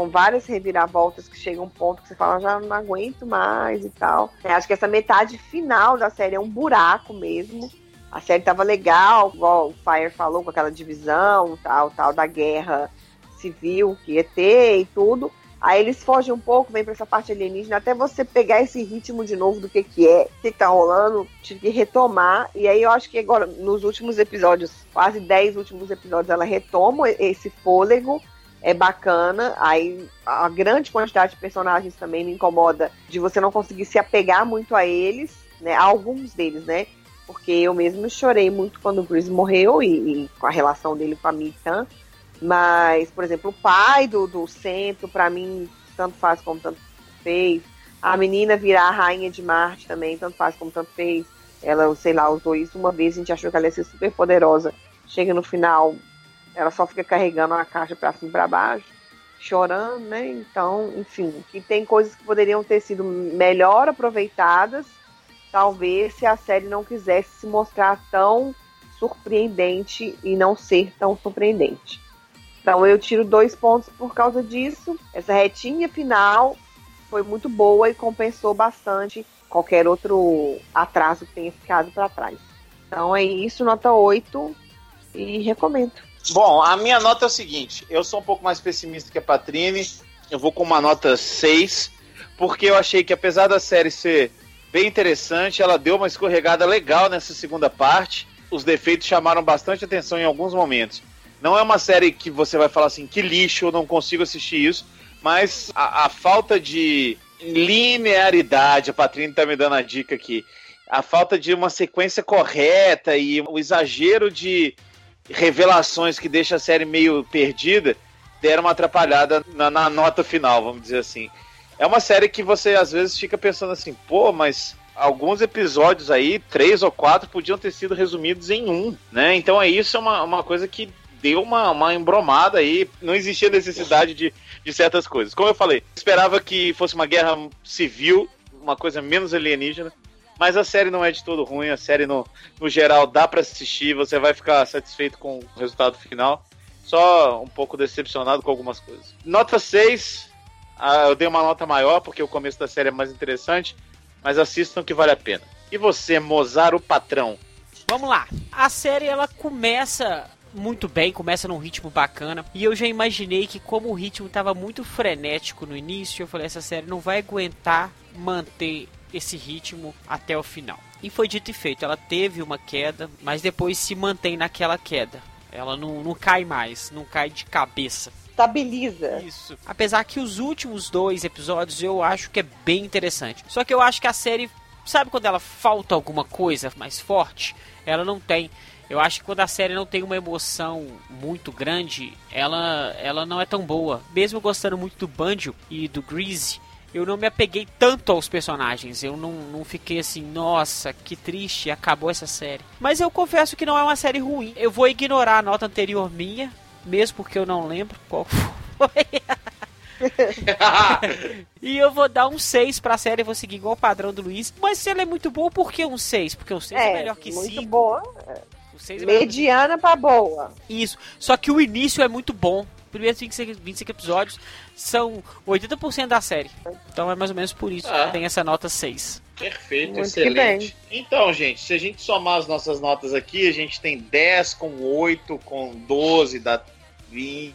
com várias reviravoltas que chega um ponto que você fala, já não aguento mais e tal. Eu acho que essa metade final da série é um buraco mesmo. A série tava legal, igual o Fire falou, com aquela divisão, tal, tal, da guerra civil que ia ter e tudo. Aí eles fogem um pouco, vem pra essa parte alienígena, até você pegar esse ritmo de novo do que que é, o que que tá rolando, tive que retomar. E aí eu acho que agora, nos últimos episódios, quase 10 últimos episódios, ela retoma esse fôlego, é bacana. Aí a grande quantidade de personagens também me incomoda de você não conseguir se apegar muito a eles, né? A alguns deles, né? Porque eu mesmo chorei muito quando o Bruce morreu e, e com a relação dele com a Mitan. Mas, por exemplo, o pai do, do centro, pra mim, tanto faz como tanto fez. A menina virar a rainha de Marte também, tanto faz como tanto fez. Ela, sei lá, usou isso uma vez, a gente achou que ela ia ser super poderosa. Chega no final, ela só fica carregando a caixa pra cima e pra baixo, chorando, né? Então, enfim, que tem coisas que poderiam ter sido melhor aproveitadas, talvez se a série não quisesse se mostrar tão surpreendente e não ser tão surpreendente. Então eu tiro dois pontos por causa disso. Essa retinha final foi muito boa e compensou bastante qualquer outro atraso que tenha ficado para trás. Então é isso, nota 8 e recomendo. Bom, a minha nota é o seguinte: eu sou um pouco mais pessimista que a Patrine. Eu vou com uma nota 6, porque eu achei que apesar da série ser bem interessante, ela deu uma escorregada legal nessa segunda parte. os defeitos chamaram bastante atenção em alguns momentos. Não é uma série que você vai falar assim, que lixo, eu não consigo assistir isso, mas a, a falta de linearidade, a Patrícia tá me dando a dica aqui, a falta de uma sequência correta e o exagero de revelações que deixa a série meio perdida, deram uma atrapalhada na, na nota final, vamos dizer assim. É uma série que você às vezes fica pensando assim, pô, mas alguns episódios aí, três ou quatro, podiam ter sido resumidos em um, né? Então é isso, é uma, uma coisa que deu uma, uma embromada aí, não existia necessidade de, de certas coisas. Como eu falei, esperava que fosse uma guerra civil, uma coisa menos alienígena, mas a série não é de todo ruim, a série no, no geral dá para assistir, você vai ficar satisfeito com o resultado final. Só um pouco decepcionado com algumas coisas. Nota 6, ah, eu dei uma nota maior porque o começo da série é mais interessante, mas assistam que vale a pena. E você, Mozart, o patrão? Vamos lá. A série ela começa muito bem, começa num ritmo bacana. E eu já imaginei que, como o ritmo estava muito frenético no início, eu falei: essa série não vai aguentar manter esse ritmo até o final. E foi dito e feito, ela teve uma queda, mas depois se mantém naquela queda. Ela não, não cai mais, não cai de cabeça. Estabiliza. Isso. Apesar que os últimos dois episódios eu acho que é bem interessante. Só que eu acho que a série, sabe quando ela falta alguma coisa mais forte? Ela não tem. Eu acho que quando a série não tem uma emoção muito grande, ela, ela não é tão boa. Mesmo gostando muito do Banjo e do Greasy, eu não me apeguei tanto aos personagens. Eu não, não fiquei assim, nossa, que triste, acabou essa série. Mas eu confesso que não é uma série ruim. Eu vou ignorar a nota anterior minha, mesmo porque eu não lembro qual <laughs> foi. <laughs> e eu vou dar um 6 pra série, vou seguir igual o padrão do Luiz. Mas se ela é muito boa, por que um 6? Porque um 6 é, é melhor que 5. Muito boa. É Mediana pra boa. Isso. Só que o início é muito bom. Primeiros 25, 25 episódios são 80% da série. Então é mais ou menos por isso ah. que tem essa nota 6. Perfeito, Muito excelente. Então, gente, se a gente somar as nossas notas aqui, a gente tem 10 com 8, com 12, dá 20,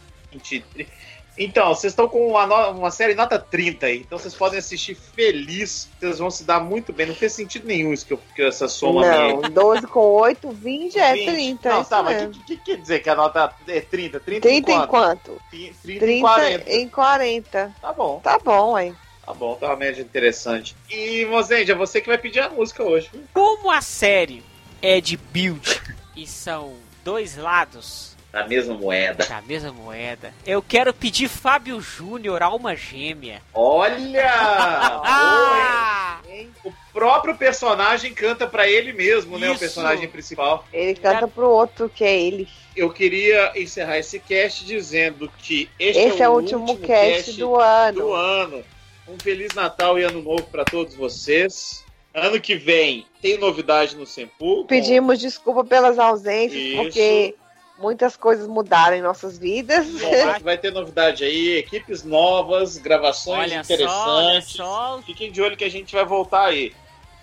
30. Então, vocês estão com uma, no... uma série nota 30 aí, então vocês podem assistir feliz, vocês vão se dar muito bem. Não fez sentido nenhum isso que, eu, que essa soma Não, minha. 12 com 8, 20 é 20. 30. Não, tá, mas o que, que, quer dizer que a nota é 30? 30, 30 em quanto? 30, 30 em 40. em 40. Tá bom. Tá bom, hein? Tá bom, tá uma média interessante. E, Mozendia, é você que vai pedir a música hoje. Como a série é de build <laughs> e são dois lados da mesma moeda. Da mesma moeda. Eu quero pedir Fábio Júnior, alma gêmea. Olha! <laughs> ah! O próprio personagem canta para ele mesmo, Isso. né? O personagem principal. Ele canta pro outro, que é ele. Eu queria encerrar esse cast dizendo que este esse é, o, é o último, último cast, cast do ano. Do ano. Um Feliz Natal e Ano Novo para todos vocês. Ano que vem tem novidade no Sempu. Pedimos com... desculpa pelas ausências, Isso. porque muitas coisas mudaram em nossas vidas. Bom, <laughs> vai ter novidade aí, equipes novas, gravações olha interessantes. Só, Fiquem de olho que a gente vai voltar aí.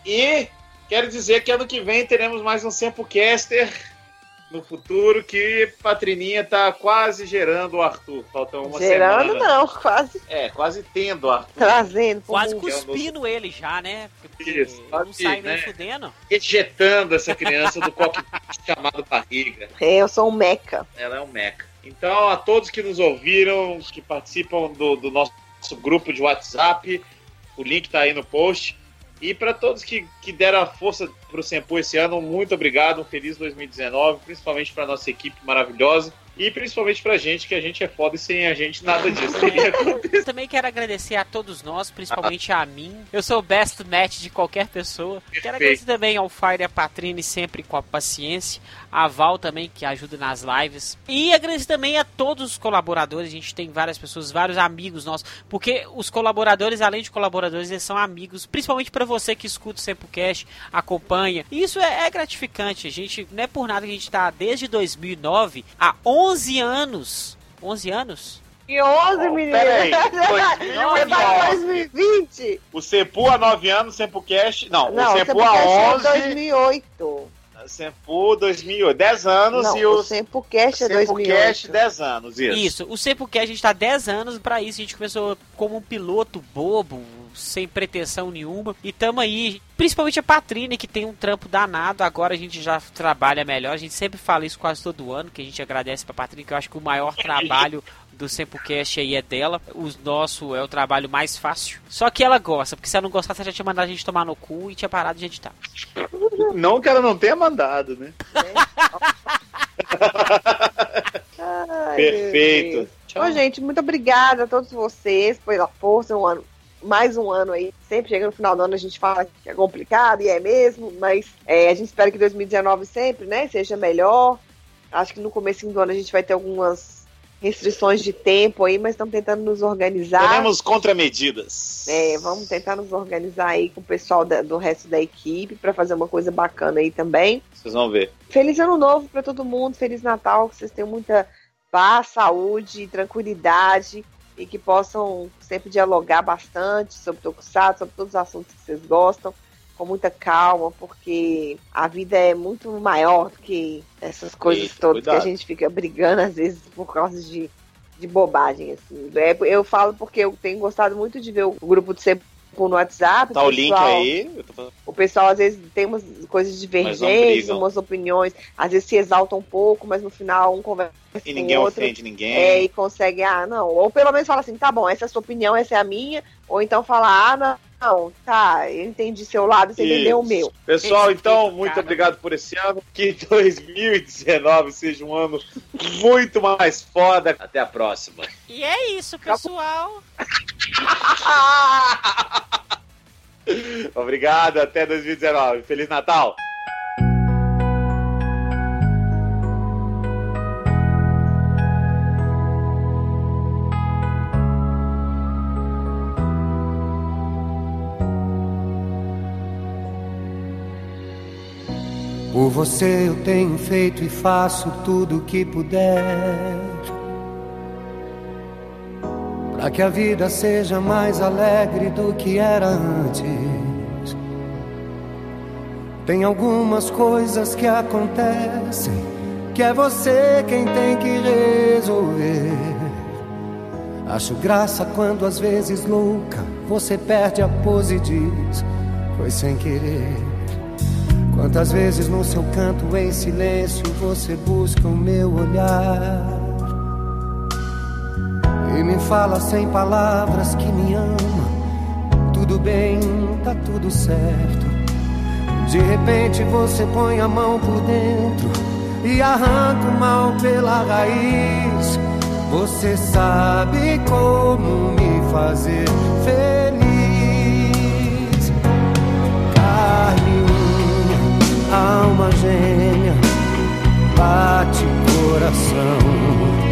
E quero dizer que ano que vem teremos mais um Sempocaster no futuro que Patrininha tá quase gerando o Arthur. Falta uma gerando, semana. não, quase. É, quase tendo o Arthur. Trazendo. Quase cuspindo ele já, né? Porque Isso, não sai nem né? fudendo. Ejetando essa criança do coque <laughs> chamado barriga. É, eu sou um meca. Ela é um meca. Então, a todos que nos ouviram, que participam do, do nosso grupo de WhatsApp, o link tá aí no post. E para todos que, que deram a força para o Sempo esse ano, muito obrigado, um feliz 2019, principalmente para nossa equipe maravilhosa. E principalmente pra gente, que a gente é foda e sem a gente nada disso <laughs> teria Também quero agradecer a todos nós, principalmente a mim. Eu sou o best match de qualquer pessoa. Perfeito. Quero agradecer também ao Fire e a Patrine, sempre com a paciência. A Val também, que ajuda nas lives. E agradecer também a todos os colaboradores. A gente tem várias pessoas, vários amigos nossos. Porque os colaboradores, além de colaboradores, eles são amigos. Principalmente para você que escuta o Sempocast, acompanha. E isso é, é gratificante. A gente, não é por nada que a gente tá desde 2009 a 11 11 anos. 11 anos? Que 11, oh, menino? Peraí, foi 2020. O Cepu há 9 anos, o Cepu Cash. Não, não o Cepu há 11. É 2008. Sempu 2008, 10 anos não, e o, o Sempocast é 2008. Sempocast 10 anos, isso. Isso, o Sempocast a gente tá 10 anos, pra isso a gente começou como um piloto bobo, sem pretensão nenhuma. E tamo aí, principalmente a Patrine, que tem um trampo danado. Agora a gente já trabalha melhor. A gente sempre fala isso quase todo ano, que a gente agradece pra Patrine, que eu acho que o maior <laughs> trabalho do Sempocast aí é dela. O nosso é o trabalho mais fácil. Só que ela gosta, porque se ela não gostasse, ela já tinha mandado a gente tomar no cu e tinha parado de editar. <laughs> Não que ela não tenha mandado, né? Ai, Perfeito. Bom, gente, muito obrigada a todos vocês pela força, um ano, mais um ano aí. Sempre chega no final do ano a gente fala que é complicado, e é mesmo, mas é, a gente espera que 2019 sempre, né, seja melhor. Acho que no começo do ano a gente vai ter algumas restrições de tempo aí, mas estamos tentando nos organizar. Teremos contramedidas. É, vamos tentar nos organizar aí com o pessoal da- do resto da equipe para fazer uma coisa bacana aí também. Vocês vão ver. Feliz ano novo para todo mundo, feliz Natal, que vocês tenham muita paz, saúde, tranquilidade e que possam sempre dialogar bastante sobre o Tokusatsu, sobre todos os assuntos que vocês gostam, com muita calma, porque a vida é muito maior do que essas coisas Eita, todas cuidado. que a gente fica brigando às vezes por causa de, de bobagem assim. É, eu falo porque eu tenho gostado muito de ver o grupo de no WhatsApp. Tá o link pessoal- aí. Eu tô falando- o pessoal às vezes tem umas coisas divergentes, umas opiniões, às vezes se exaltam um pouco, mas no final um conversa E com ninguém o outro ofende ninguém. é, e consegue, ah, não. Ou pelo menos fala assim, tá bom, essa é a sua opinião, essa é a minha. Ou então fala, ah, não, não tá, eu entendi seu lado, você entendeu o Isso. meu. Pessoal, então, muito cara. obrigado por esse ano. Que <laughs> 2019 seja um ano muito mais foda. Até a próxima. E é isso, pessoal. <laughs> <laughs> Obrigado, até 2019. Feliz Natal. Por você eu tenho feito e faço tudo o que puder. Para que a vida seja mais alegre do que era antes. Tem algumas coisas que acontecem que é você quem tem que resolver. Acho graça quando às vezes louca você perde a pose e diz: Foi sem querer. Quantas vezes no seu canto em silêncio você busca o meu olhar me fala sem palavras que me ama. Tudo bem, tá tudo certo. De repente você põe a mão por dentro e arranca o mal pela raiz. Você sabe como me fazer feliz. Carne unha, alma gêmea, bate coração.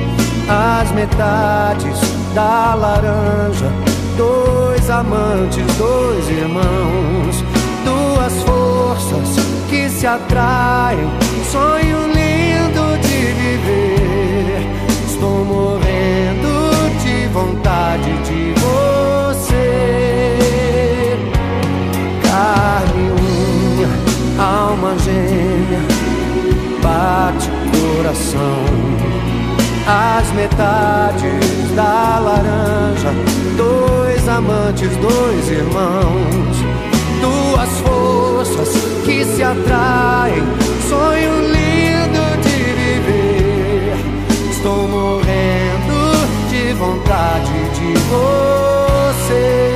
As metades da laranja, dois amantes, dois irmãos, duas forças que se atraem, sonho lindo de viver. Estou morrendo de vontade de você. Carne, unha, alma gêmea, bate coração. As metades da laranja, dois amantes, dois irmãos, duas forças que se atraem, sonho lindo de viver. Estou morrendo de vontade de você.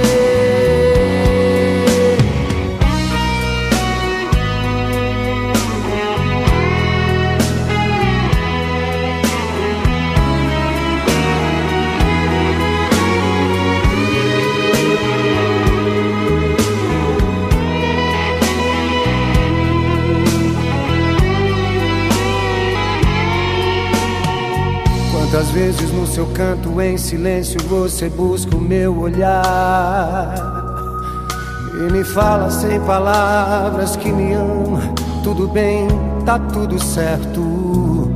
Vezes no seu canto em silêncio você busca o meu olhar e me fala sem palavras que me ama. Tudo bem, tá tudo certo.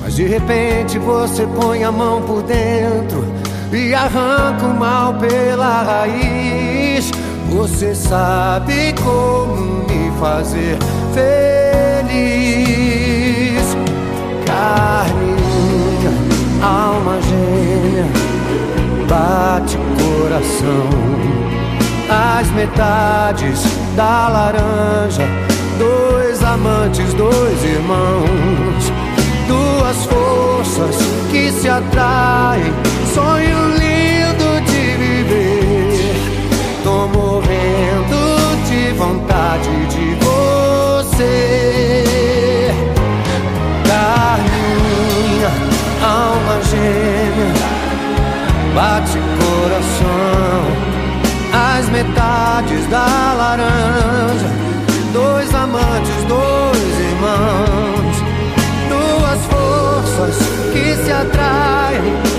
Mas de repente você põe a mão por dentro e arranca o mal pela raiz. Você sabe como me fazer feliz. Carne, coração. as metades da laranja, dois amantes, dois irmãos, duas forças que se atraem, sonho lindo de viver. Tô morrendo de vontade de você, carninha, alma gêmea, bate coração. As metades da laranja, dois amantes, dois irmãos, duas forças que se atraem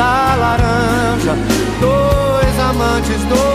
da laranja. Dois amantes, dois